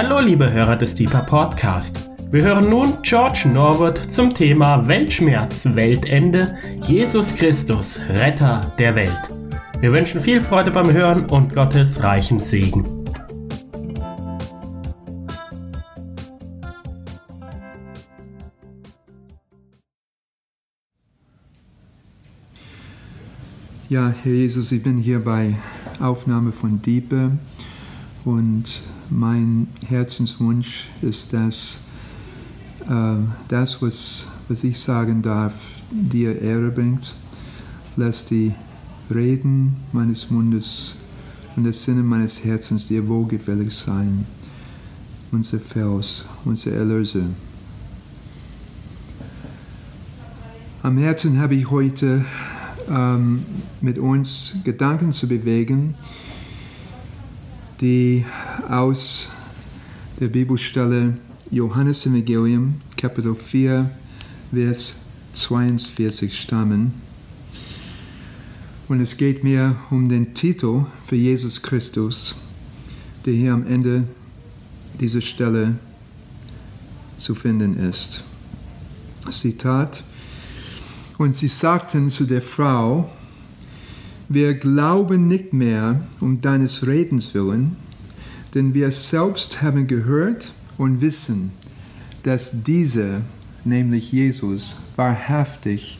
Hallo liebe Hörer des Deeper Podcast. Wir hören nun George Norwood zum Thema Weltschmerz, Weltende, Jesus Christus, Retter der Welt. Wir wünschen viel Freude beim Hören und Gottes reichen Segen. Ja, Herr Jesus, ich bin hier bei Aufnahme von Diepe und mein Herzenswunsch ist, dass äh, das, was, was ich sagen darf, dir Ehre bringt. Lass die Reden meines Mundes und das Sinne meines Herzens dir wohlgefällig sein. Unser Fels, unser Erlöser. Am Herzen habe ich heute ähm, mit uns Gedanken zu bewegen, die aus der Bibelstelle Johannes Evangelium, Kapitel 4, Vers 42 stammen. Und es geht mir um den Titel für Jesus Christus, der hier am Ende dieser Stelle zu finden ist. Zitat. Und sie sagten zu der Frau, wir glauben nicht mehr um deines Redens willen, denn wir selbst haben gehört und wissen, dass dieser, nämlich Jesus, wahrhaftig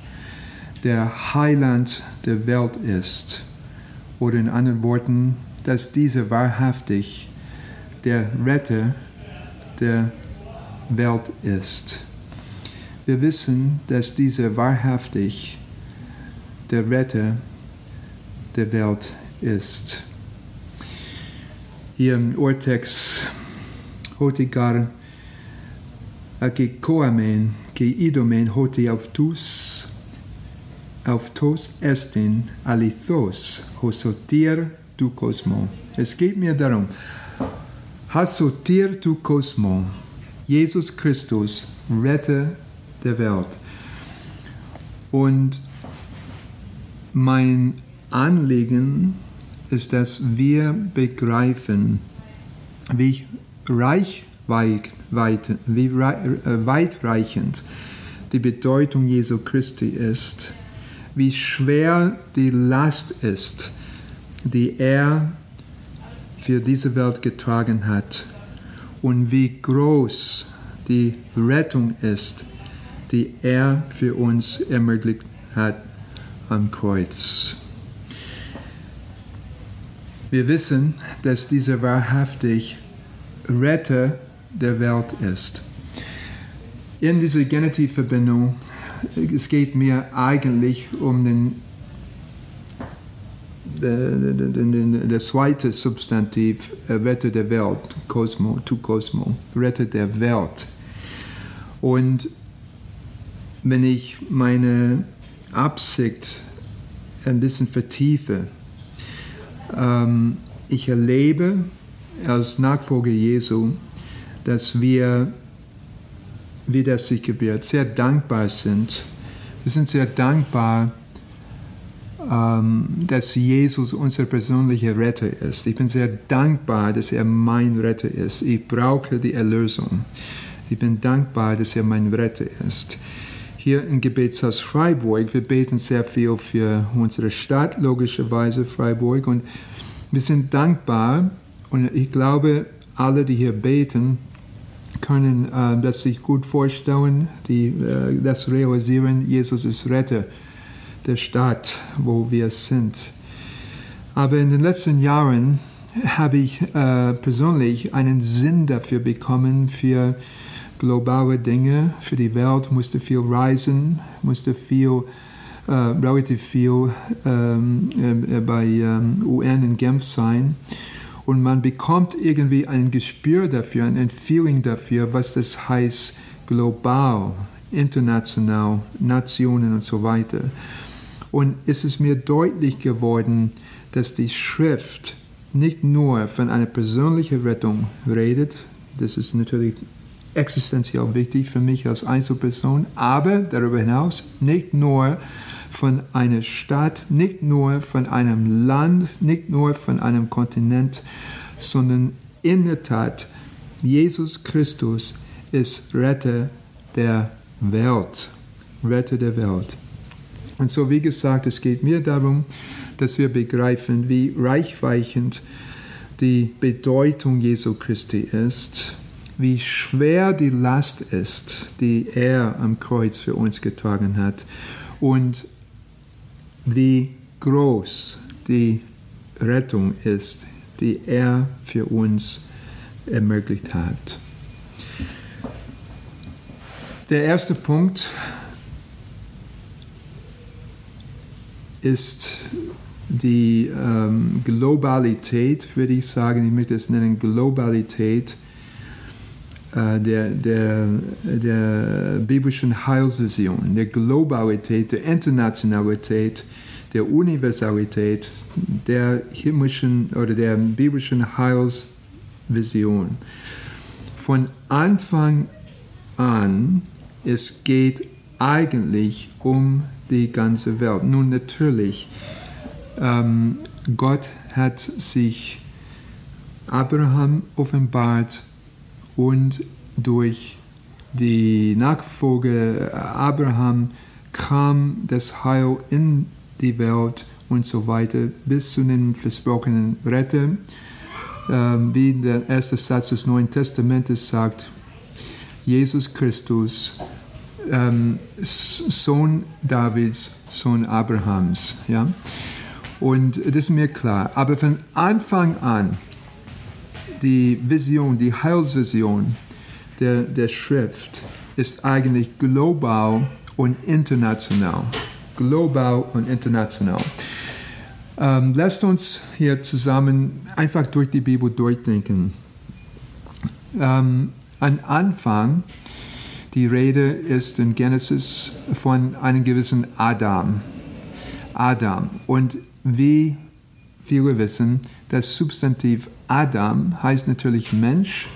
der Heiland der Welt ist. Oder in anderen Worten, dass dieser wahrhaftig der Retter der Welt ist. Wir wissen, dass dieser wahrhaftig der Retter der Welt ist. Hier im Urtext hotigar agikoamen ke idomen hoti autus autos estin alithos hosotir du cosmo. Es geht mir darum, hasotir du cosmo, Jesus Christus, Retter der Welt. Und mein Anliegen ist, dass wir begreifen, wie reich, weit, weit, wie äh, weitreichend die Bedeutung Jesu Christi ist, wie schwer die Last ist, die er für diese Welt getragen hat und wie groß die Rettung ist, die er für uns ermöglicht hat am Kreuz. Wir wissen, dass dieser wahrhaftig Retter der Welt ist. In dieser Genitivverbindung, es geht mir eigentlich um den der zweite Substantiv, Retter der Welt, Cosmo, tu Cosmo, Retter der Welt. Und wenn ich meine Absicht ein bisschen vertiefe, ich erlebe als Nachfolger Jesu, dass wir, wie das sich gebührt, sehr dankbar sind. Wir sind sehr dankbar, ähm, dass Jesus unser persönlicher Retter ist. Ich bin sehr dankbar, dass er mein Retter ist. Ich brauche die Erlösung. Ich bin dankbar, dass er mein Retter ist. Hier im Gebetshaus Freiburg, wir beten sehr viel für unsere Stadt, logischerweise Freiburg, und wir sind dankbar. Und ich glaube, alle, die hier beten, können äh, das sich gut vorstellen, die, äh, das realisieren, Jesus ist Retter der Stadt, wo wir sind. Aber in den letzten Jahren habe ich äh, persönlich einen Sinn dafür bekommen, für globale Dinge, für die Welt, musste viel reisen, musste viel äh, relativ viel ähm, äh, bei ähm, UN in Genf sein. Und man bekommt irgendwie ein Gespür dafür, ein Feeling dafür, was das heißt global, international, Nationen und so weiter. Und es ist mir deutlich geworden, dass die Schrift nicht nur von einer persönlichen Rettung redet, das ist natürlich existenziell wichtig für mich als Einzelperson, aber darüber hinaus nicht nur von einer Stadt, nicht nur von einem Land, nicht nur von einem Kontinent, sondern in der Tat Jesus Christus ist Retter der Welt. Retter der Welt. Und so wie gesagt, es geht mir darum, dass wir begreifen, wie reichweichend die Bedeutung Jesu Christi ist, wie schwer die Last ist, die er am Kreuz für uns getragen hat und wie groß die Rettung ist, die er für uns ermöglicht hat. Der erste Punkt ist die ähm, Globalität, würde ich sagen, ich möchte es nennen Globalität der, der, der biblischen Heilsvision, der Globalität, der Internationalität, der Universalität der himmlischen oder der biblischen Heilsvision. Von Anfang an, es geht eigentlich um die ganze Welt. Nun natürlich, ähm, Gott hat sich Abraham offenbart und durch die Nachfolge Abraham kam das Heil in die Welt und so weiter bis zu dem versprochenen Retter. Ähm, wie der erste Satz des Neuen Testamentes sagt, Jesus Christus ähm, Sohn Davids, Sohn Abrahams. Ja? Und das ist mir klar. Aber von Anfang an, die Vision, die Heilsvision der, der Schrift ist eigentlich global und international. Global und international. Ähm, lasst uns hier zusammen einfach durch die Bibel durchdenken. Ähm, am Anfang die Rede ist in Genesis von einem gewissen Adam. Adam. Und wie viele wissen, das Substantiv Adam heißt natürlich Mensch,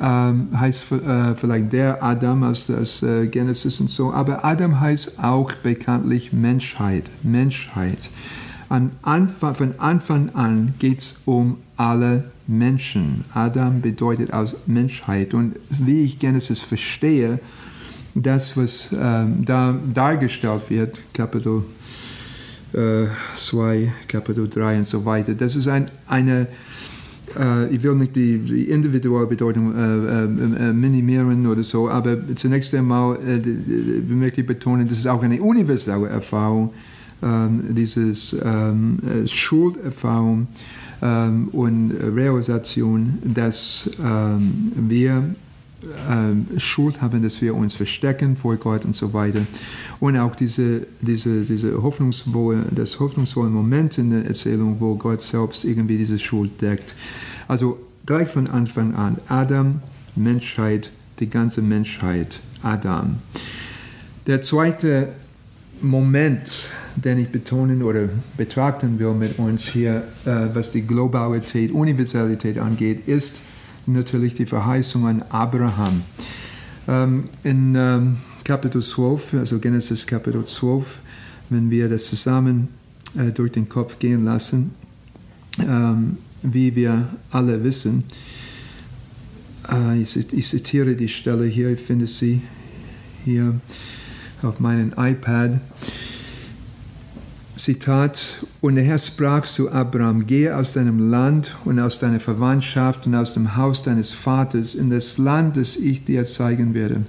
ähm, heißt äh, vielleicht der Adam aus, aus äh, Genesis und so, aber Adam heißt auch bekanntlich Menschheit. Menschheit. An Anfang, von Anfang an geht es um alle Menschen. Adam bedeutet aus Menschheit. Und wie ich Genesis verstehe, das, was ähm, da dargestellt wird, Kapitel 2, äh, Kapitel 3 und so weiter, das ist ein, eine, äh, ich will nicht die, die individuelle Bedeutung äh, äh, äh minimieren oder so, aber zunächst einmal äh, möchte ich betonen, das ist auch eine universelle Erfahrung, ähm, dieses ähm, Schulderfahrung ähm, und Realisation, dass wir ähm, Schuld haben, dass wir uns verstecken vor Gott und so weiter. Und auch diese, diese, diese hoffnungsvolle, das hoffnungsvolle Moment in der Erzählung, wo Gott selbst irgendwie diese Schuld deckt. Also gleich von Anfang an, Adam, Menschheit, die ganze Menschheit, Adam. Der zweite Moment, den ich betonen oder betrachten will mit uns hier, äh, was die Globalität, Universalität angeht, ist natürlich die Verheißung an Abraham. Ähm, in ähm, Kapitel 12, also Genesis Kapitel 12, wenn wir das zusammen äh, durch den Kopf gehen lassen, ähm, wie wir alle wissen, äh, ich, zitiere die Stelle hier, ich finde sie hier auf meinem iPad. Zitat, und der Herr sprach zu Abraham, gehe aus deinem Land und aus deiner Verwandtschaft und aus dem Haus deines Vaters in das Land, das ich dir zeigen werde.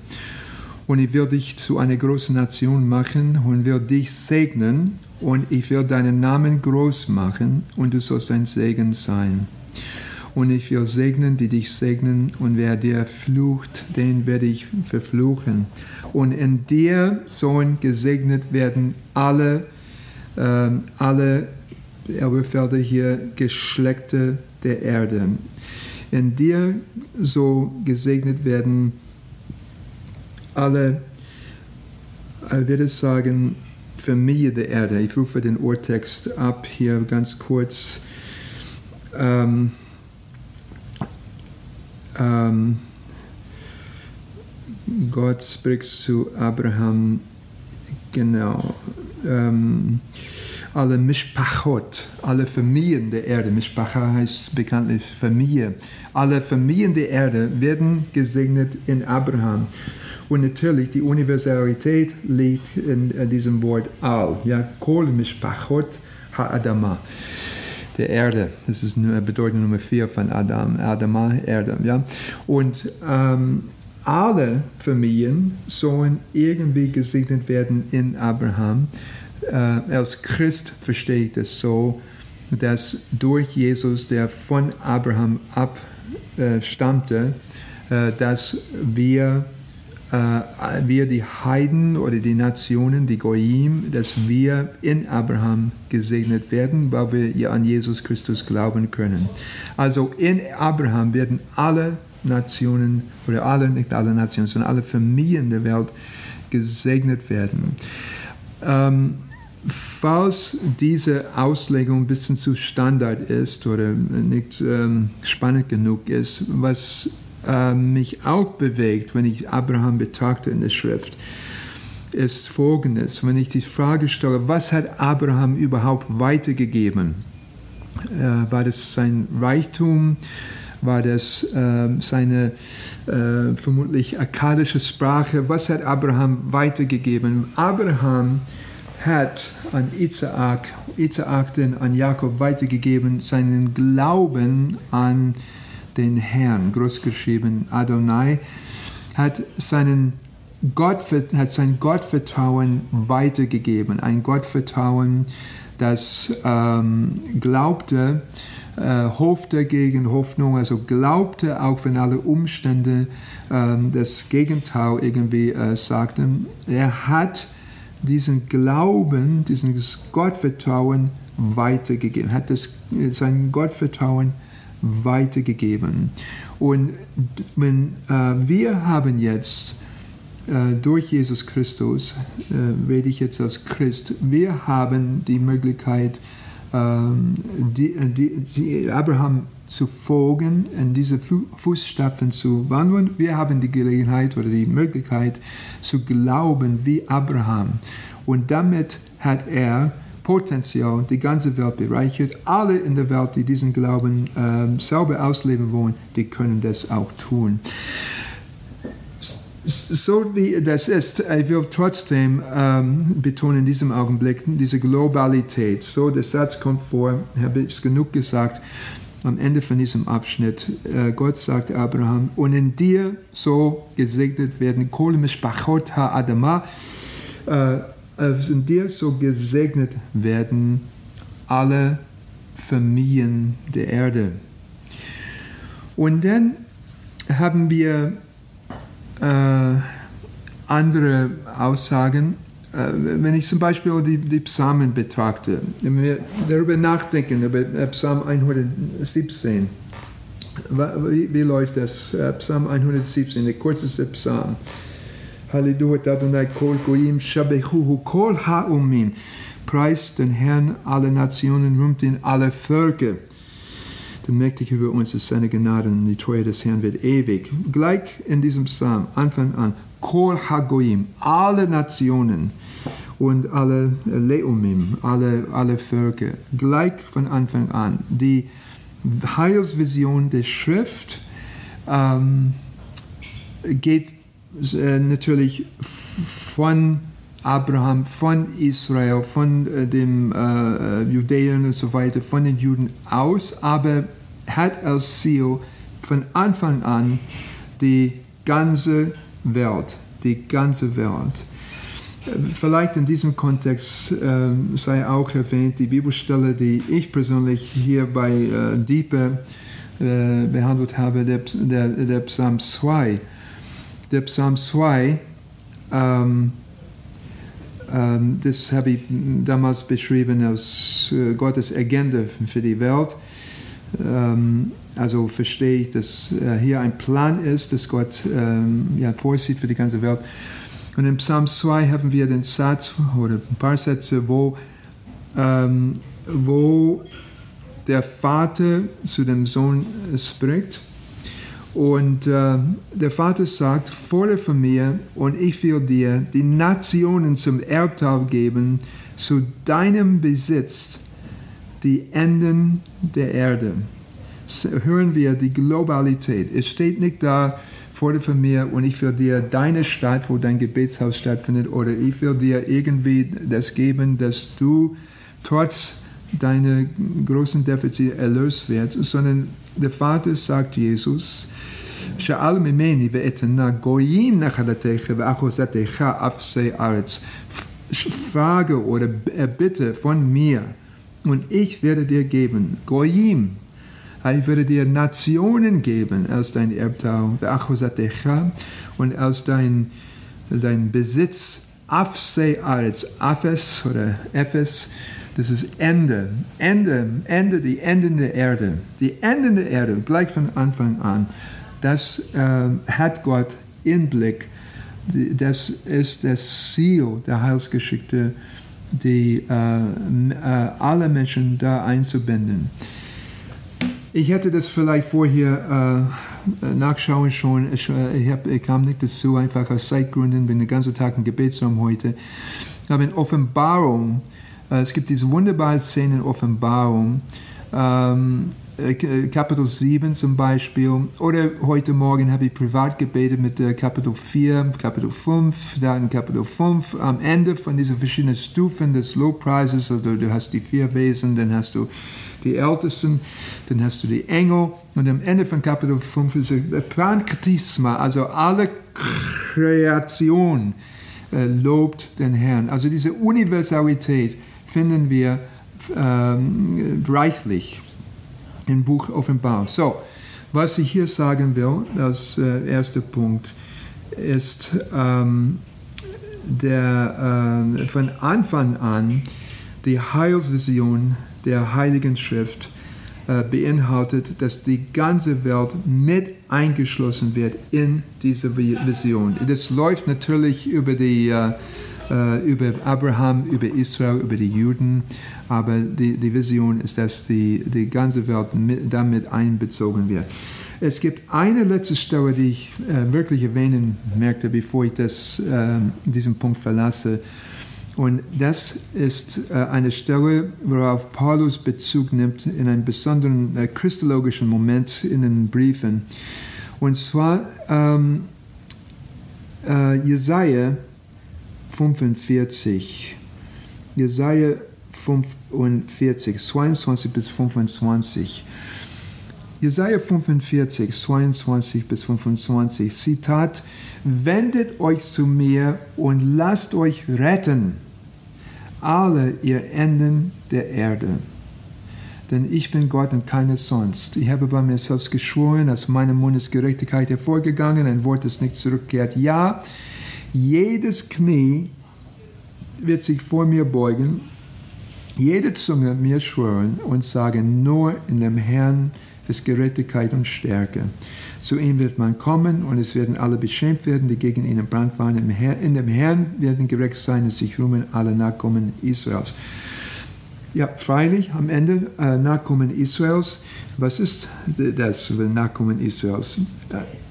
Und ich will dich zu einer großen Nation machen und will dich segnen und ich will deinen Namen groß machen und du sollst ein Segen sein. Und ich will segnen, die dich segnen und wer dir flucht, den werde ich verfluchen. Und in dir sollen gesegnet werden alle ähm, alle Elberfelder hier Geschlechter der Erde. In dir so gesegnet werden alle, ich würde sagen, Familie der Erde. Ich rufe den Urtext ab hier ganz kurz. Ähm, ähm, Gott spricht zu Abraham, genau. Ähm, alle Mishpachot, alle Familien der Erde, Mishpacha heißt bekanntlich Familie, alle Familien der Erde werden gesegnet in Abraham. Und natürlich die Universalität liegt in, in diesem Wort Al, ja, Kol Mishpachot Ha'adama der Erde. Das ist Bedeutung Nummer vier von Adam, Adama, Erde. Ja? Und ähm, alle Familien sollen irgendwie gesegnet werden in Abraham. Äh, als Christ verstehe ich das so, dass durch Jesus, der von Abraham abstammte, äh, dass wir, äh, wir die Heiden oder die Nationen, die Goyim, dass wir in Abraham gesegnet werden, weil wir an Jesus Christus glauben können. Also in Abraham werden alle Nationen oder alle, nicht alle Nationen, sondern alle Familien der Welt gesegnet werden. Ähm, falls diese Auslegung ein bisschen zu Standard ist oder nicht ähm, spannend genug ist, was äh, mich auch bewegt, wenn ich Abraham betrachte in der Schrift, ist folgendes. Wenn ich die Frage stelle, was hat Abraham überhaupt weitergegeben? Äh, war das sein Reichtum? War das äh, seine äh, vermutlich akkadische Sprache. Was hat Abraham weitergegeben? Abraham hat an Isaak, Isaak denn an Jakob weitergegeben, seinen Glauben an den Herrn, großgeschrieben Adonai, hat seinen Gott, hat sein Gottvertrauen weitergegeben, ein Gottvertrauen, das ähm, glaubte, äh, hoffte gegen Hoffnung, also glaubte, auch wenn alle Umstände äh, das Gegenteil irgendwie äh, sagten. Er hat diesen Glauben, dieses Gottvertrauen weitergegeben, hat das, sein Gottvertrauen weitergegeben. Und wenn, äh, wir haben jetzt äh, durch Jesus Christus, äh, rede ich jetzt als Christ, wir haben die Möglichkeit, die, die, die Abraham zu folgen, in diese Fußstapfen zu wandeln. Wir haben die Gelegenheit oder die Möglichkeit zu glauben wie Abraham. Und damit hat er potenziell die ganze Welt bereichert. Alle in der Welt, die diesen Glauben ähm, sauber ausleben wollen, die können das auch tun so wie das ist, ich will trotzdem ähm, betonen in diesem Augenblick diese Globalität. So, der Satz kommt vor, habe ich genug gesagt, am Ende von diesem Abschnitt. Äh, Gott sagt Abraham, und in dir so gesegnet werden, Kol Mishpachot ha-Adama, äh, in dir so gesegnet werden alle Familien der Erde. Und dann haben wir äh, andere Aussagen. Äh, wenn ich zum Beispiel die, die Psalmen betrachte, wenn wir darüber nachdenken, über Psalm 117, wie, wie läuft das? Äh, Psalm 117, der kürzeste Psalm. Preist den Herrn alle Nationen, rühmt ihn alle Völker der mächtig über uns ist seine Gnade und die Treue des Herrn wird ewig. Gleich in diesem Psalm, Anfang an, Kol Hagoyim, alle Nationen und alle Leumim, alle, alle Völker, gleich von Anfang an. Die Heilsvision der Schrift ähm, geht äh, natürlich von Abraham, von Israel, von äh, den äh, äh, Judäern und so weiter, von den Juden aus, aber hat als Ziel von Anfang an die ganze Welt, die ganze Welt. Vielleicht in diesem Kontext äh, sei auch erwähnt die Bibelstelle, die ich persönlich hier bei äh, Diepe äh, behandelt habe, der, der, der, Psalm 2. Der Psalm 2 ähm, ähm, das habe ich damals beschrieben als äh, Gottes Agenda für die Welt. Ähm, also verstehe ich, dass äh, hier ein Plan ist, dass Gott ähm, ja, vorsieht für die ganze Welt. Und in Psalm 2 haben wir den Satz oder ein paar Sätze, wo, wo der Vater zu dem Sohn spricht und äh, der Vater sagt, fordere von mir und ich will dir die Nationen zum Erbteil geben, zu deinem Besitz die Enden der Erde. Hören wir die Globalität. Es steht nicht da, fordere mir und ich will dir deine Stadt, wo dein Gebetshaus stattfindet, oder ich will dir irgendwie das geben, dass du trotz deiner großen Defizite erlöst wirst, sondern der Vater sagt Jesus, שאל ממני ואתנה גויים נחלתך ואחוזתך אפסי ארץ. Frage oder Bitte von mir und ich werde dir geben, Goyim, ich werde dir Nationen geben als dein Erbteil, und als dein, dein Besitz, Afse als Aphes oder Ephes, das ist Ende, Ende, Ende, die Enden der Erde. Die Enden der Erde, gleich von Anfang an, das äh, hat Gott im Blick. Das ist das Ziel der Heilsgeschichte, die äh, äh, alle Menschen da einzubinden. Ich hätte das vielleicht vorher äh, nachschauen schon. Ich, äh, ich, hab, ich, kam nicht dazu, einfach aus Zeitgründen, bin den ganzen Tag im Gebetsraum heute. Aber in Offenbarung, es gibt diese wunderbare Szene in Offenbarung, ähm, äh, Kapitel 7 zum Beispiel. Oder heute Morgen habe ich privat gebetet mit äh, Kapitel 4, Kapitel 5, dann Kapitel 5. Am Ende von diesen verschiedenen Stufen des Lobpreises, also du hast die vier Wesen, dann hast du die Ältesten, dann hast du die Engel und am Ende von Kapitel 5 ist der Pranktisma, also alle Kreation äh, lobt den Herrn. Also diese Universalität finden wir ähm, reichlich im Buch Offenbarung. So, was ich hier sagen will, als äh, erster Punkt, ist ähm, der, äh, von Anfang an die Heilsvision der Heiligen Schrift äh, beinhaltet, dass die ganze Welt mit eingeschlossen wird in diese Vision. Das läuft natürlich über, die, äh, über Abraham, über Israel, über die Juden, aber die, die Vision ist, dass die, die ganze Welt mit, damit einbezogen wird. Es gibt eine letzte Stelle, die ich äh, wirklich erwähnen möchte, bevor ich das, äh, diesen Punkt verlasse. Und das ist äh, eine Stelle, worauf Paulus Bezug nimmt in einem besonderen äh, christologischen Moment in den Briefen. Und zwar ähm, äh, Jesaja 45. Jesaja 45, 22 bis 25. Jesaja 45, 22 bis 25. Zitat: Wendet euch zu mir und lasst euch retten, alle ihr Enden der Erde. Denn ich bin Gott und keines sonst. Ich habe bei mir selbst geschworen, aus meinem Mund ist Gerechtigkeit hervorgegangen, ein Wort, das nicht zurückkehrt. Ja, jedes Knie wird sich vor mir beugen jede Zunge mir schwören und sagen, nur in dem Herrn ist Gerechtigkeit und Stärke. Zu ihm wird man kommen und es werden alle beschämt werden, die gegen ihn Brand waren. In dem Herrn werden gerecht sein und sich rühmen alle Nachkommen Israels. Ja, freilich, am Ende äh, Nachkommen Israels. Was ist das Nachkommen Israels?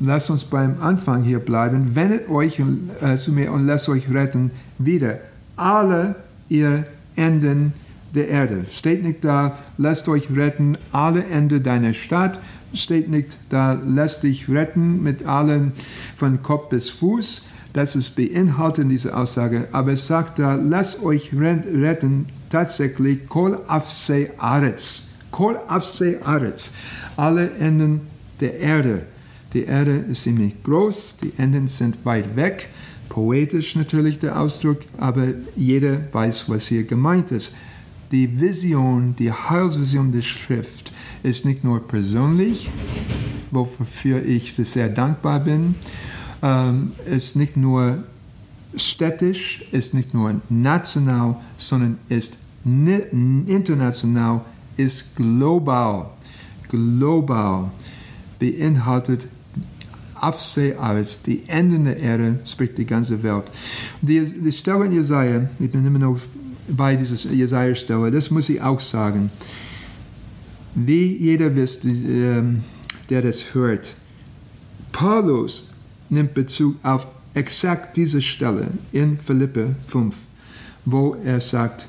Lasst uns beim Anfang hier bleiben. Wendet euch äh, zu mir und lasst euch retten. Wieder alle ihr Enden der Erde. Steht nicht da, lasst euch retten, alle Ende deiner Stadt. Steht nicht da, lasst dich retten mit allem von Kopf bis Fuß. Das ist beinhaltet in dieser Aussage. Aber es sagt da, lasst euch retten, tatsächlich kol afse aretz. Kol afse aretz. Alle Enden der Erde. Die Erde ist ziemlich groß, die Enden sind weit weg. Poetisch natürlich der Ausdruck, aber jeder weiß, was hier gemeint ist die Vision, die Heilsvision der Schrift ist nicht nur persönlich, wofür ich sehr dankbar bin, ähm, ist nicht nur städtisch, ist nicht nur national, sondern ist international, ist global. Global beinhaltet Afse als die Enden der Erde, spricht die ganze Welt. Die, die Stelle in Jesaja, ich bin immer noch bei dieser Jesaja-Stelle, das muss ich auch sagen. Wie jeder wisst, ähm, der das hört, Paulus nimmt Bezug auf exakt diese Stelle in Philippe 5, wo er sagt,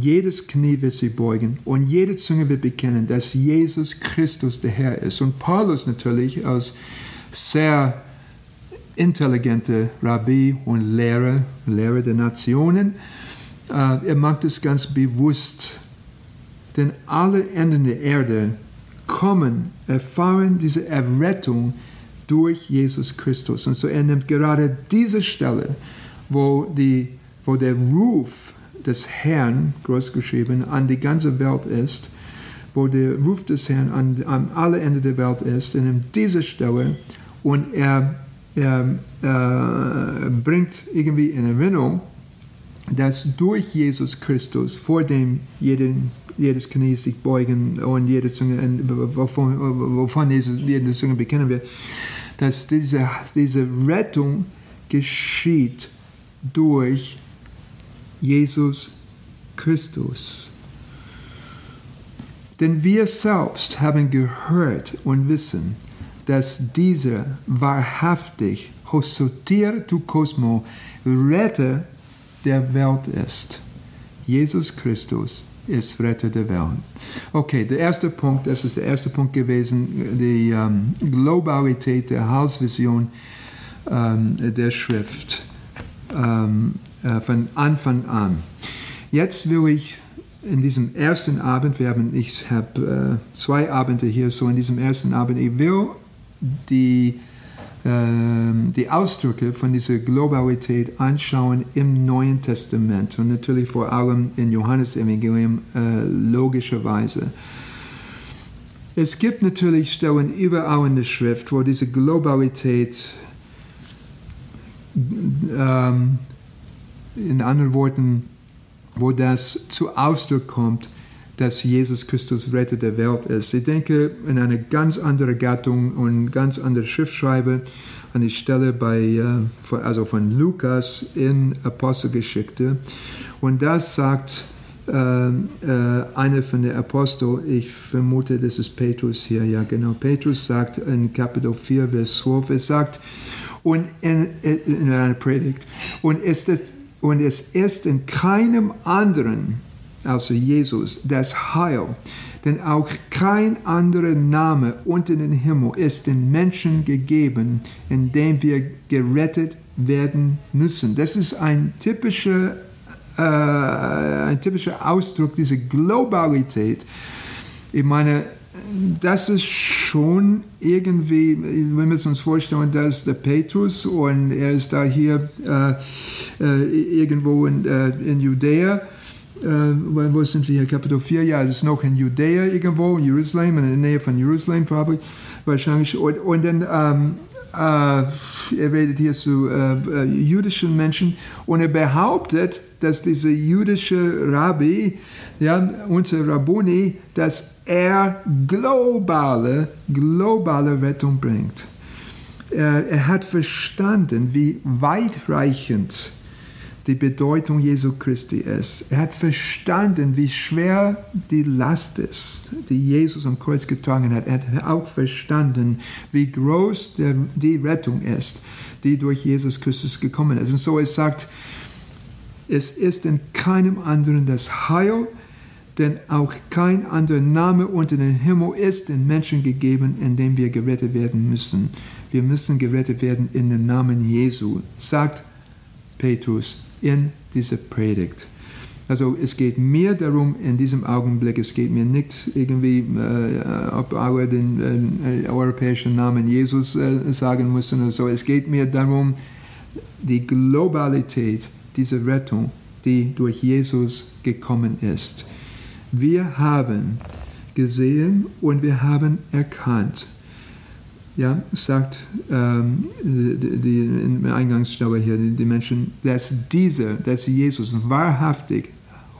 jedes Knie wird sich beugen und jede Zunge wird bekennen, dass Jesus Christus der Herr ist. Und Paulus natürlich als sehr intelligenter Rabbi und Lehrer, Lehrer der Nationen, äh, er macht es ganz bewusst. Denn alle Enden der Erde kommen, erfahren diese Errettung durch Jesus Christus. Und so er nimmt gerade diese Stelle, wo, die, wo der Ruf des Herrn, großgeschrieben, an die ganze Welt ist, wo der Ruf des Herrn an, an alle Ende der Welt ist, er nimmt diese Stelle und er, er äh, bringt irgendwie in Erinnerung, dass durch Jesus Christus, vor dem jeden, jedes Knie sich beugen und jede Zunge, wovon, wovon jede Zunge bekennen wird, dass diese, diese Rettung geschieht durch Jesus Christus. Denn wir selbst haben gehört und wissen, dass dieser wahrhaftig Hosotir tu Cosmo Retter der Welt ist. Jesus Christus ist Retter der Welt. Okay, der erste Punkt, das ist der erste Punkt gewesen, die ähm, Globalität der Heilsvision ähm, der Schrift ähm, äh, von Anfang an. Jetzt will ich in diesem ersten Abend, wir haben, ich habe äh, zwei Abende hier, so in diesem ersten Abend, ich will die ähm, die Ausdrücke von dieser Globalität anschauen im Neuen Testament und natürlich vor allem in Johannes Evangelium äh, logischerweise. Es gibt natürlich Stellen überall in der Schrift, wo diese Globalität, ähm, in anderen Worten, wo das zu Ausdruck kommt, dass Jesus Christus Retter der Welt ist. Ich denke in eine ganz andere Gattung und ganz andere Schriftschreiber an die Stelle bei, äh, also von Lukas in Apostelgeschichte. Und das sagt äh, äh, einer von den Aposteln, ich vermute, das ist Petrus hier, ja genau, Petrus sagt in Kapitel 4, Vers 12, er sagt, und in, in einer Predigt, und, ist es, und es ist in keinem anderen also Jesus, das Heil. Denn auch kein anderer Name unter dem Himmel ist den Menschen gegeben, in dem wir gerettet werden müssen. Das ist ein typischer, äh, ein typischer Ausdruck dieser Globalität. Ich meine, das ist schon irgendwie, wir uns vorstellen, dass der Petrus und er ist da hier äh, äh, irgendwo in, äh, in Judäa äh, wo sind wir hier? Kapitel 4, ja, das ist noch in Judäa irgendwo, in Jerusalem, in der Nähe von Jerusalem wahrscheinlich. Und, und dann, ähm, äh, er redet hier zu äh, äh, jüdischen Menschen und er behauptet, dass dieser jüdische Rabbi, ja, unser Rabboni, dass er globale, globale Rettung bringt. Er, er hat verstanden, wie weitreichend die Bedeutung Jesu Christi ist. Er hat verstanden, wie schwer die Last ist, die Jesus am Kreuz getragen hat. Er hat auch verstanden, wie groß der, die Rettung ist, die durch Jesus Christus gekommen ist. Und so es sagt, es ist in keinem anderen das Heil, denn auch kein anderer Name unter dem Himmel ist den Menschen gegeben, in dem wir gerettet werden müssen. Wir müssen gerettet werden in dem Namen Jesu, sagt Petrus in dieser Predigt. Also es geht mir darum in diesem Augenblick, es geht mir nicht irgendwie, äh, ob wir den äh, europäischen Namen Jesus äh, sagen müssen oder so. Es geht mir darum, die Globalität dieser Rettung, die durch Jesus gekommen ist. Wir haben gesehen und wir haben erkannt, ja, sagt ähm, die, die, der Eingangsstelle hier, die, die, Menschen, dass dieser, dass Jesus wahrhaftig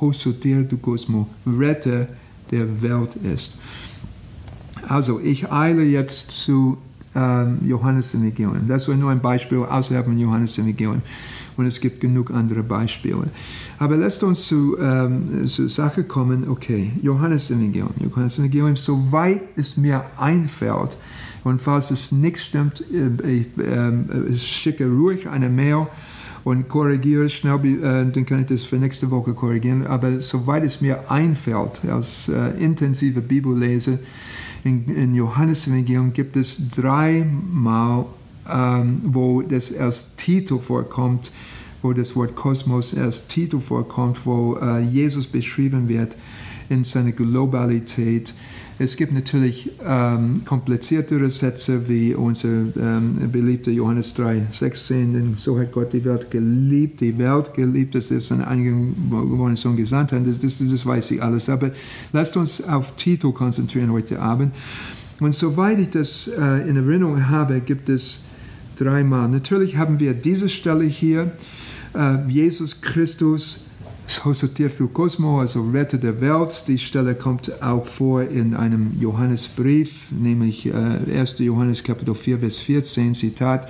Hosoter du Cosmo, Retter der Welt ist. Also, ich eile jetzt zu ähm, Johannes Evangelium. Das war nur ein Beispiel außerhalb von Johannes Evangelium. Und es gibt genug andere Beispiele. Aber lasst uns zu, ähm, zur Sache kommen. Okay, Johannes Evangelium. Johannes Evangelium, soweit es mir einfällt, und falls es nicht stimmt, äh, ich, äh, schicke ruhig eine Mail und korrigiere schnell, äh, dann kann ich das für nächste Woche korrigieren. Aber soweit es mir einfällt, als intensive Bibellese, in, in Johannes Evangelium gibt es dreimal, ähm, wo das als Titel vorkommt, wo das Wort Kosmos als Titel vorkommt, wo Jesus beschrieben wird in seiner Globalität. Es gibt natürlich ähm, kompliziertere Sätze wie unser ähm, beliebter Johannes 3, 16, denn so hat Gott die Welt geliebt, die Welt geliebt, dass er seinen eingeborenen Sohn gesandt hat. Das, das, das weiß ich alles. Aber lasst uns auf Titel konzentrieren heute Abend. Und soweit ich das äh, in Erinnerung habe, gibt es dreimal. Natürlich haben wir diese Stelle hier, äh, Jesus Christus Sosotirtu Cosmo, also Retter der Welt. Die Stelle kommt auch vor in einem Johannesbrief, nämlich äh, 1. Johannes Kapitel 4, Vers 14, Zitat.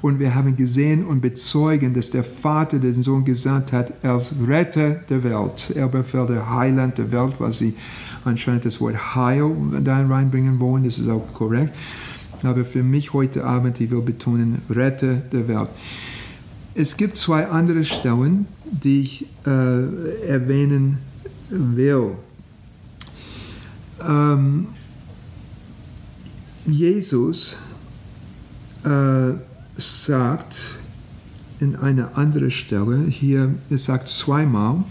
Und wir haben gesehen und bezeugen, dass der Vater den Sohn gesandt hat als Retter der Welt. Er befällt der Heiland der Welt, weil sie anscheinend das Wort Heil da reinbringen wollen. Das ist auch korrekt. Aber für mich heute Abend, ich will betonen, Retter der Welt. Es gibt zwei andere Stellen, die ich äh, erwähnen will. Ähm, Jesus äh, sagt in einer anderen Stelle, hier, er sagt zweimal,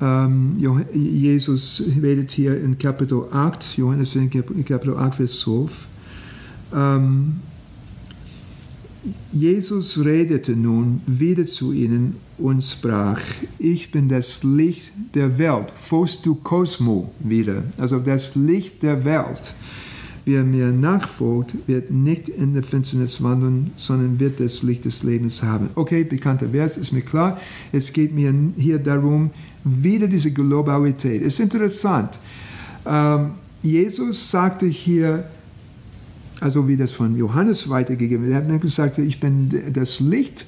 ähm, Jesus redet hier in Kapitel 8, Johannes in Kapitel 8, Vers 12, ähm, Jesus redete nun wieder zu ihnen und sprach, ich bin das Licht der Welt, Phos du Cosmo wieder, also das Licht der Welt. Wer mir nachfolgt, wird nicht in der Finsternis wandeln, sondern wird das Licht des Lebens haben. Okay, bekannter Vers, ist mir klar. Es geht mir hier darum, wieder diese Globalität. Es ist interessant. Ähm, Jesus sagte hier, also wie das von Johannes weitergegeben wird. Er hat gesagt, ich bin das Licht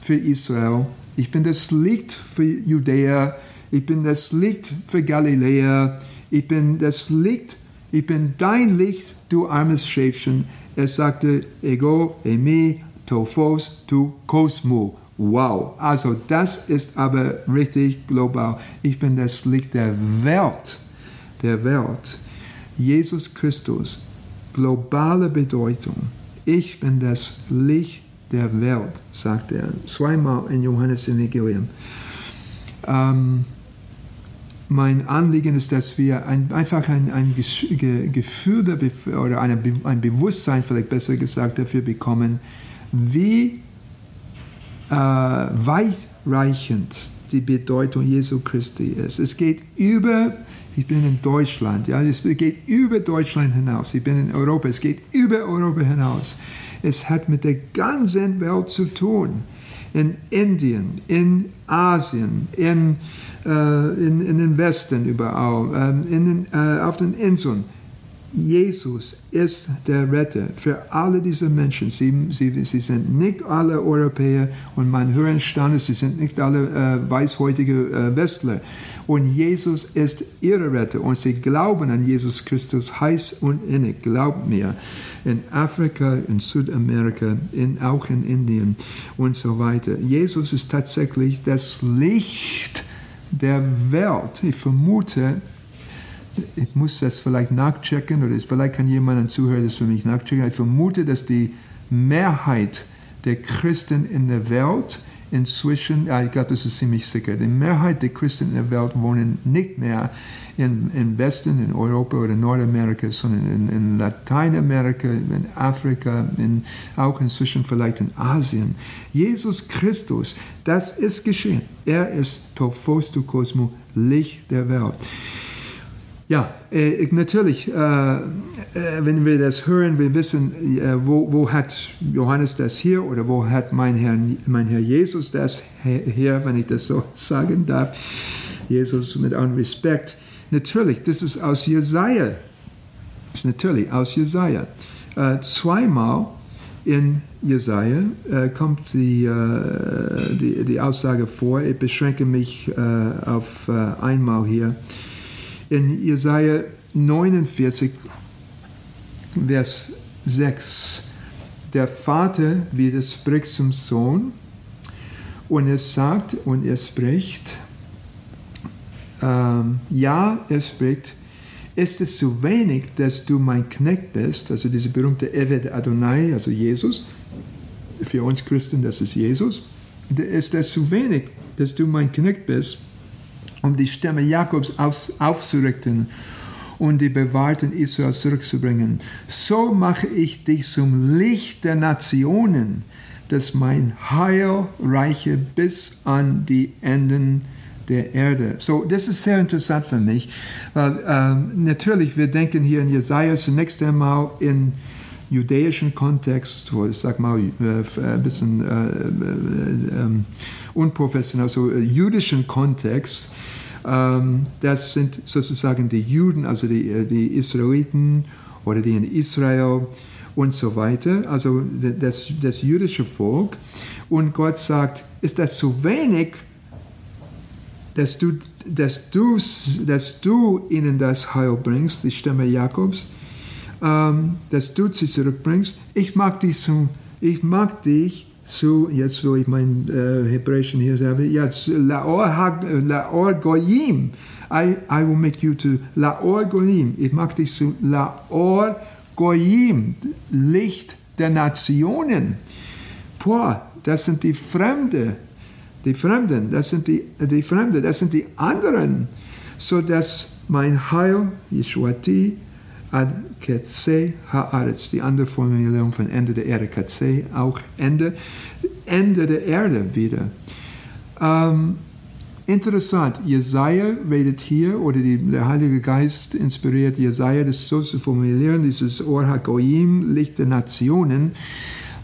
für Israel, ich bin das Licht für Judäa, ich bin das Licht für Galiläa, ich bin das Licht, ich bin dein Licht, du armes Schäfchen. Er sagte, ego, emi, tophos, tu cosmo. Wow, also das ist aber richtig global. Ich bin das Licht der Welt, der Welt. Jesus Christus globale Bedeutung. Ich bin das Licht der Welt, sagt er zweimal in Johannes Evangelium. Ähm, mein Anliegen ist, dass wir ein, einfach ein, ein Gefühl oder eine, ein Bewusstsein, vielleicht besser gesagt, dafür bekommen, wie äh, weitreichend die Bedeutung Jesu Christi ist. Es geht über ich bin in Deutschland. Ja, es geht über Deutschland hinaus. Ich bin in Europa. Es geht über Europa hinaus. Es hat mit der ganzen Welt zu tun. In Indien, in Asien, in, äh, in, in den Westen überall, äh, in den, äh, auf den Inseln. Jesus ist der Retter für alle diese Menschen. Sie, sie, sie sind nicht alle Europäer und mein höheren Stand sie sind nicht alle äh, weißhäutige äh, Westler. Und Jesus ist ihre Retter und sie glauben an Jesus Christus heiß und innig. Glaubt mir. In Afrika, in Südamerika, in, auch in Indien und so weiter. Jesus ist tatsächlich das Licht der Welt. Ich vermute, ich muss das vielleicht nachchecken oder vielleicht kann jemand ein Zuhörer das für mich nachchecken. Ich vermute, dass die Mehrheit der Christen in der Welt inzwischen, ja, ich glaube, das ist ziemlich sicher, die Mehrheit der Christen in der Welt wohnen nicht mehr im, im Westen, in Europa oder Nordamerika, sondern in, in Lateinamerika, in Afrika, in, auch inzwischen vielleicht in Asien. Jesus Christus, das ist geschehen. Er ist Tophos du Cosmo, Licht der Welt. Ja, äh, natürlich, äh, äh, wenn wir das hören, wir wissen, äh, wo, wo, hat Johannes das hier oder wo hat mein Herr, mein Herr Jesus das hier, wenn ich das so sagen darf. Jesus mit allem Respekt. Natürlich, das ist aus Jesaja. Das ist natürlich aus Jesaja. Äh, zweimal in Jesaja äh, kommt die, die, die, Aussage vor. Ich beschränke mich auf einmal hier in Jesaja 49, Vers 6. Der Vater widerspricht zum Sohn Und er sagt und er spricht, ähm, ja, er spricht, ist es zu wenig, dass du mein Knecht bist, also diese berühmte Eved Adonai, also Jesus, für uns Christen, das ist Jesus, ist es zu wenig, dass du mein Knecht bist, um die Stämme Jakobs auf, aufzurichten und die Bewahrten Israels zurückzubringen. So mache ich dich zum Licht der Nationen, dass mein Heil reiche bis an die Enden der Erde. So, das ist sehr interessant für mich, weil ähm, natürlich, wir denken hier in Jesaja zunächst einmal in jüdischen Kontext, wo ich sag mal äh, ein bisschen äh, äh, ähm, unprofessionell, so äh, jüdischen Kontext. Ähm, das sind sozusagen die Juden, also die, äh, die Israeliten oder die in Israel und so weiter, also das, das jüdische Volk. Und Gott sagt, ist das zu wenig, dass du, dass du, dass du ihnen das Heil bringst, die Stimme Jakobs, ähm, dass du sie zurückbringst. Ich mag dich zum, ich mag dich zu, jetzt wo ich mein äh, Hebräischen hier habe, ja, Laor, Laor Goyim. I, I will make you to Laor Goyim. Ich mag dich zu Laor Goyim, Licht der Nationen. Boah, das sind die Fremde, die Fremden, das sind die, die Fremde, das sind die anderen, so dass mein Heil, Yeshuati, ad Ketze Haaretz, die andere Formulierung von Ende der Erde, Ketze, auch Ende, Ende der Erde wieder. Ähm, interessant, Jesaja redet hier, oder die, der Heilige Geist inspiriert Jesaja, das so zu formulieren, dieses Or HaGoyim, Licht der Nationen.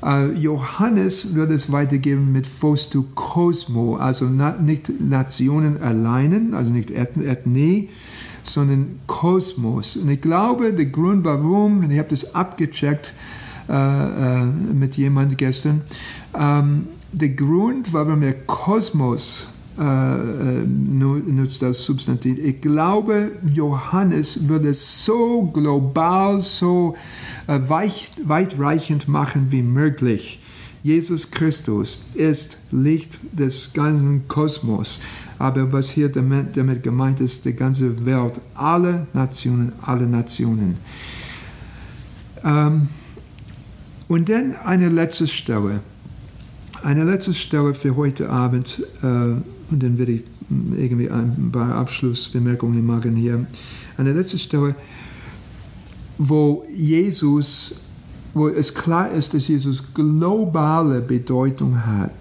Uh, Johannes wird es weitergeben mit Fostu Cosmo, also nicht Nationen allein, also nicht Ethnie, sondern Kosmos. Und ich glaube, der Grund, warum, und ich habe das abgecheckt äh, äh, mit jemandem gestern, ähm, der Grund, warum er Kosmos äh, äh nutzt als Substantiv. Ich glaube, Johannes würde es so global, so äh, weit, weitreichend machen wie möglich. Jesus Christus ist Licht des ganzen Kosmos. Aber was hier damit, damit gemeint ist, die ganze Welt, alle Nationen, alle Nationen. Ähm, und dann eine letzte Stelle. Eine letzte Stelle für heute Abend, äh, und dann werde ich irgendwie ein paar Abschlussbemerkungen machen hier. Eine letzte Stelle, wo Jesus, wo es klar ist, dass Jesus globale Bedeutung hat.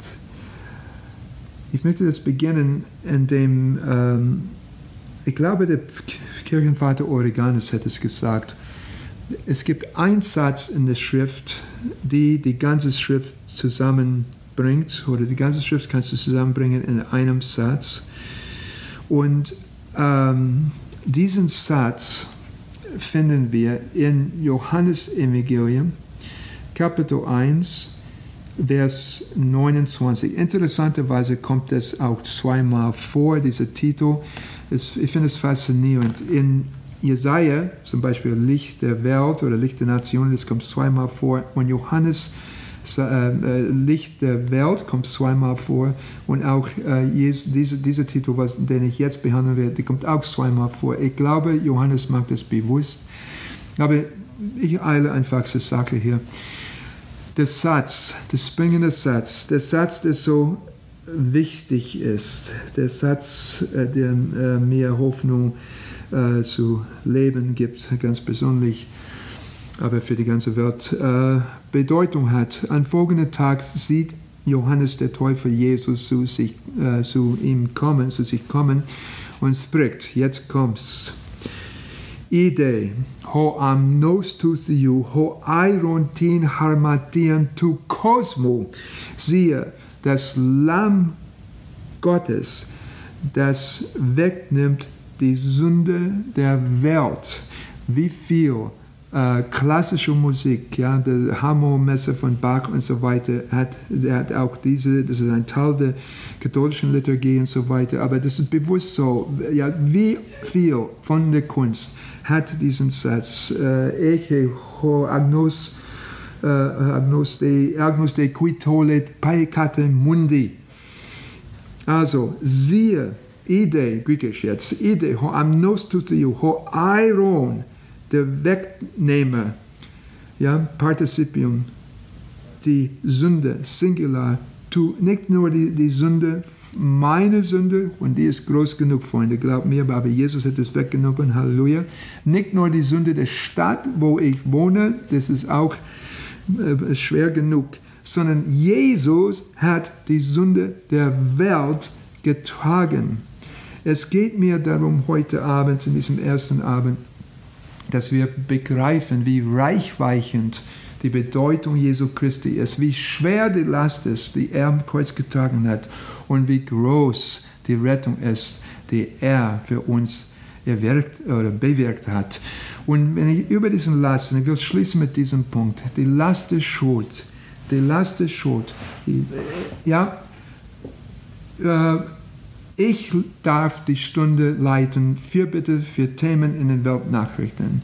Ich möchte das beginnen, indem ähm, ich glaube, der Kirchenvater Origanus hat es gesagt. Es gibt einen Satz in der Schrift, die die ganze Schrift zusammenbringt, oder die ganze Schrift kannst du zusammenbringen in einem Satz. Und ähm, diesen Satz finden wir in Johannes Evangelium, Kapitel 1, Vers 29. Interessanterweise kommt es auch zweimal vor, dieser Titel. Ich finde es faszinierend. In Jesaja, zum Beispiel Licht der Welt oder Licht der Nationen, das kommt zweimal vor. Und Johannes, Licht der Welt, kommt zweimal vor. Und auch äh, dieser, Titel, den ich jetzt behandeln werde, der kommt auch zweimal vor. Ich glaube, Johannes macht das bewusst. Aber ich eile einfach zur Sache hier der Satz, der springende Satz, der Satz, der so wichtig ist, der Satz, äh, der äh, mir Hoffnung äh, zu leben gibt, ganz besonders, aber für die ganze Welt Bedeutung hat. Am folgenden Tag sieht Johannes der Täufer Jesus zu, sich, zu ihm kommen, zu sich kommen und spricht, jetzt kommt's ide ho amnos tu siu ho airontin harmatian tu cosmo siehe das Lamm Gottes das wegnimmt die Sünde der Welt wie viel äh, klassische Musik, ja, der Hammermesse von Bach und so weiter, hat, der hat auch diese, das ist ein Teil der katholischen Liturgie und so weiter, aber das ist bewusst so, ja, wie viel von der Kunst hat diesen Satz, äh, Eche ho agnos, äh, agnos de, agnos de qui tolet paecate mundi, Also, siehe, ide, griechisch jetzt, ide, ho amnos tuteu, ho iron, der Wegnehmer, ja, Partizipium, die Sünde, Singular, tu nicht nur die, die Sünde, meine Sünde, und die ist groß genug, Freunde, glaubt mir, aber Jesus hat es weggenommen, Halleluja. Nicht nur die Sünde der Stadt, wo ich wohne, das ist auch äh, schwer genug, sondern Jesus hat die Sünde der Welt getragen. Es geht mir darum, heute Abend, in diesem ersten Abend, dass wir begreifen, wie reichweichend die Bedeutung Jesu Christi ist, wie schwer die Last ist, die er am Kreuz getragen hat und wie groß die Rettung ist, die er für uns erwirkt oder bewirkt hat. Und wenn ich über diesen Last, ich will schließen mit diesem Punkt, die Last der Schuld, die Last der Schuld, die, ja, äh, ich darf die Stunde leiten, für bitte für Themen in den Weltnachrichten.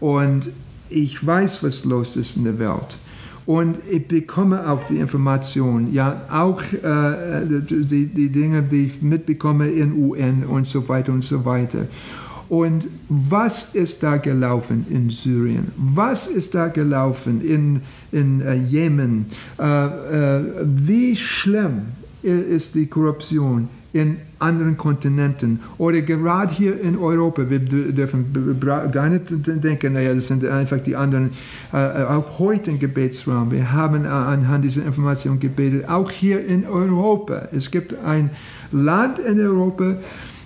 Und ich weiß, was los ist in der Welt. Und ich bekomme auch die Information, ja, auch äh, die, die Dinge, die ich mitbekomme in UN und so weiter und so weiter. Und was ist da gelaufen in Syrien? Was ist da gelaufen in, in uh, Jemen? Uh, uh, wie schlimm ist die Korruption in anderen Kontinenten oder gerade hier in Europa. Wir dürfen gar nicht denken, naja, das sind einfach die anderen. Äh, auch heute im Gebetsraum. Wir haben äh, anhand dieser Information gebetet, auch hier in Europa. Es gibt ein Land in Europa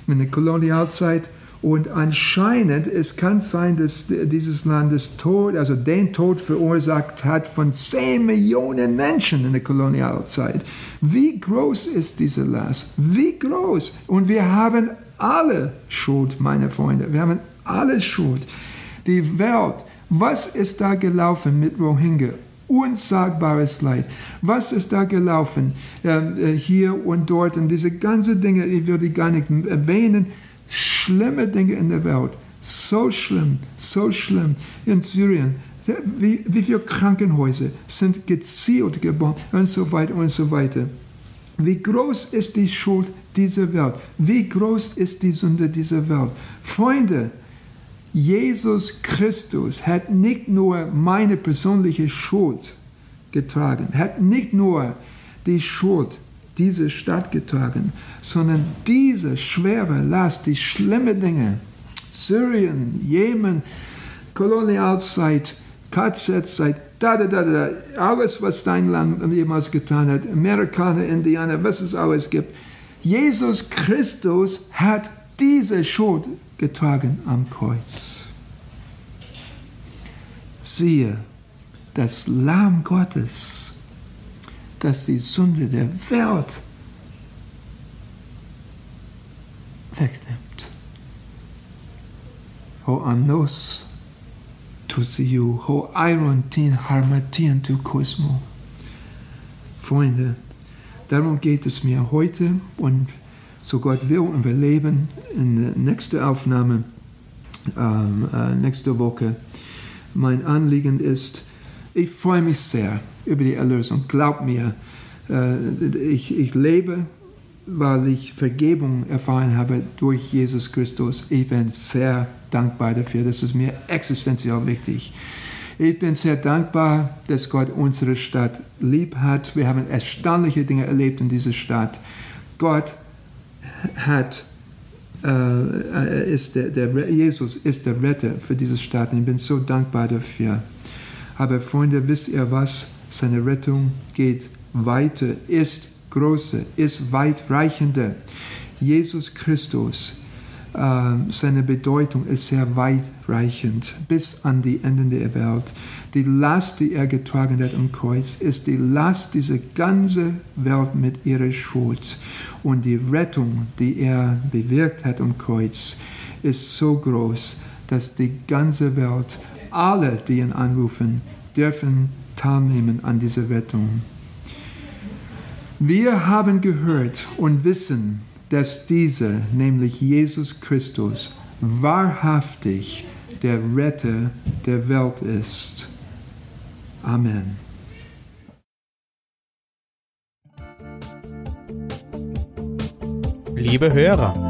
in der Kolonialzeit, und anscheinend, es kann sein, dass dieses Land das Tod, also den Tod verursacht hat von 10 Millionen Menschen in der Kolonialzeit. Wie groß ist diese Last? Wie groß? Und wir haben alle Schuld, meine Freunde. Wir haben alle Schuld. Die Welt, was ist da gelaufen mit Rohingya? unsagbares Leid. Was ist da gelaufen ähm, äh, hier und dort und diese ganzen Dinge, ich würde gar nicht erwähnen schlimme Dinge in der Welt. So schlimm, so schlimm. In Syrien, wie, wie viele Krankenhäuser sind gezielt gebombt und so weiter und so weiter. Wie groß ist die Schuld dieser Welt? Wie groß ist die Sünde dieser Welt? Freunde, Jesus Christus hat nicht nur meine persönliche Schuld getragen, hat nicht nur die Schuld diese Stadt getragen, sondern diese schwere Last, die schlimme Dinge, Syrien, Jemen, Kolonialzeit, KZ-Zeit, da, da, da, da, alles, was dein Land jemals getan hat, Amerikaner, Indianer, was es alles gibt. Jesus Christus hat diese Schuld getragen am Kreuz. Siehe, das Lamm Gottes, dass die Sünde der Welt wegnimmt. Ho annos tu siu, ho irontin harmatien tu kosmo. Freunde, darum geht es mir heute und so Gott will und wir leben in der nächsten Aufnahme ähm, äh, nächste Woche. Mein Anliegen ist, ich freue mich sehr über die Erlösung. Glaub mir, äh, ich, ich lebe, weil ich Vergebung erfahren habe durch Jesus Christus. Ich bin sehr dankbar dafür. Das ist mir existenziell wichtig. Ich bin sehr dankbar, dass Gott unsere Stadt lieb hat. Wir haben erstaunliche Dinge erlebt in dieser Stadt. Gott hat, äh, ist der, der, Jesus ist der Retter für diese Stadt. Ich bin so dankbar dafür. Aber Freunde, wisst ihr was? Seine Rettung geht weiter, ist größer, ist weitreichender. Jesus Christus, äh, seine Bedeutung ist sehr weitreichend bis an die Enden der Welt. Die Last, die er getragen hat am Kreuz, ist die Last dieser ganzen Welt mit ihrer Schuld. Und die Rettung, die er bewirkt hat am Kreuz, ist so groß, dass die ganze Welt, alle, die ihn anrufen, dürfen teilnehmen an dieser Rettung. Wir haben gehört und wissen, dass dieser, nämlich Jesus Christus, wahrhaftig der Retter der Welt ist. Amen. Liebe Hörer,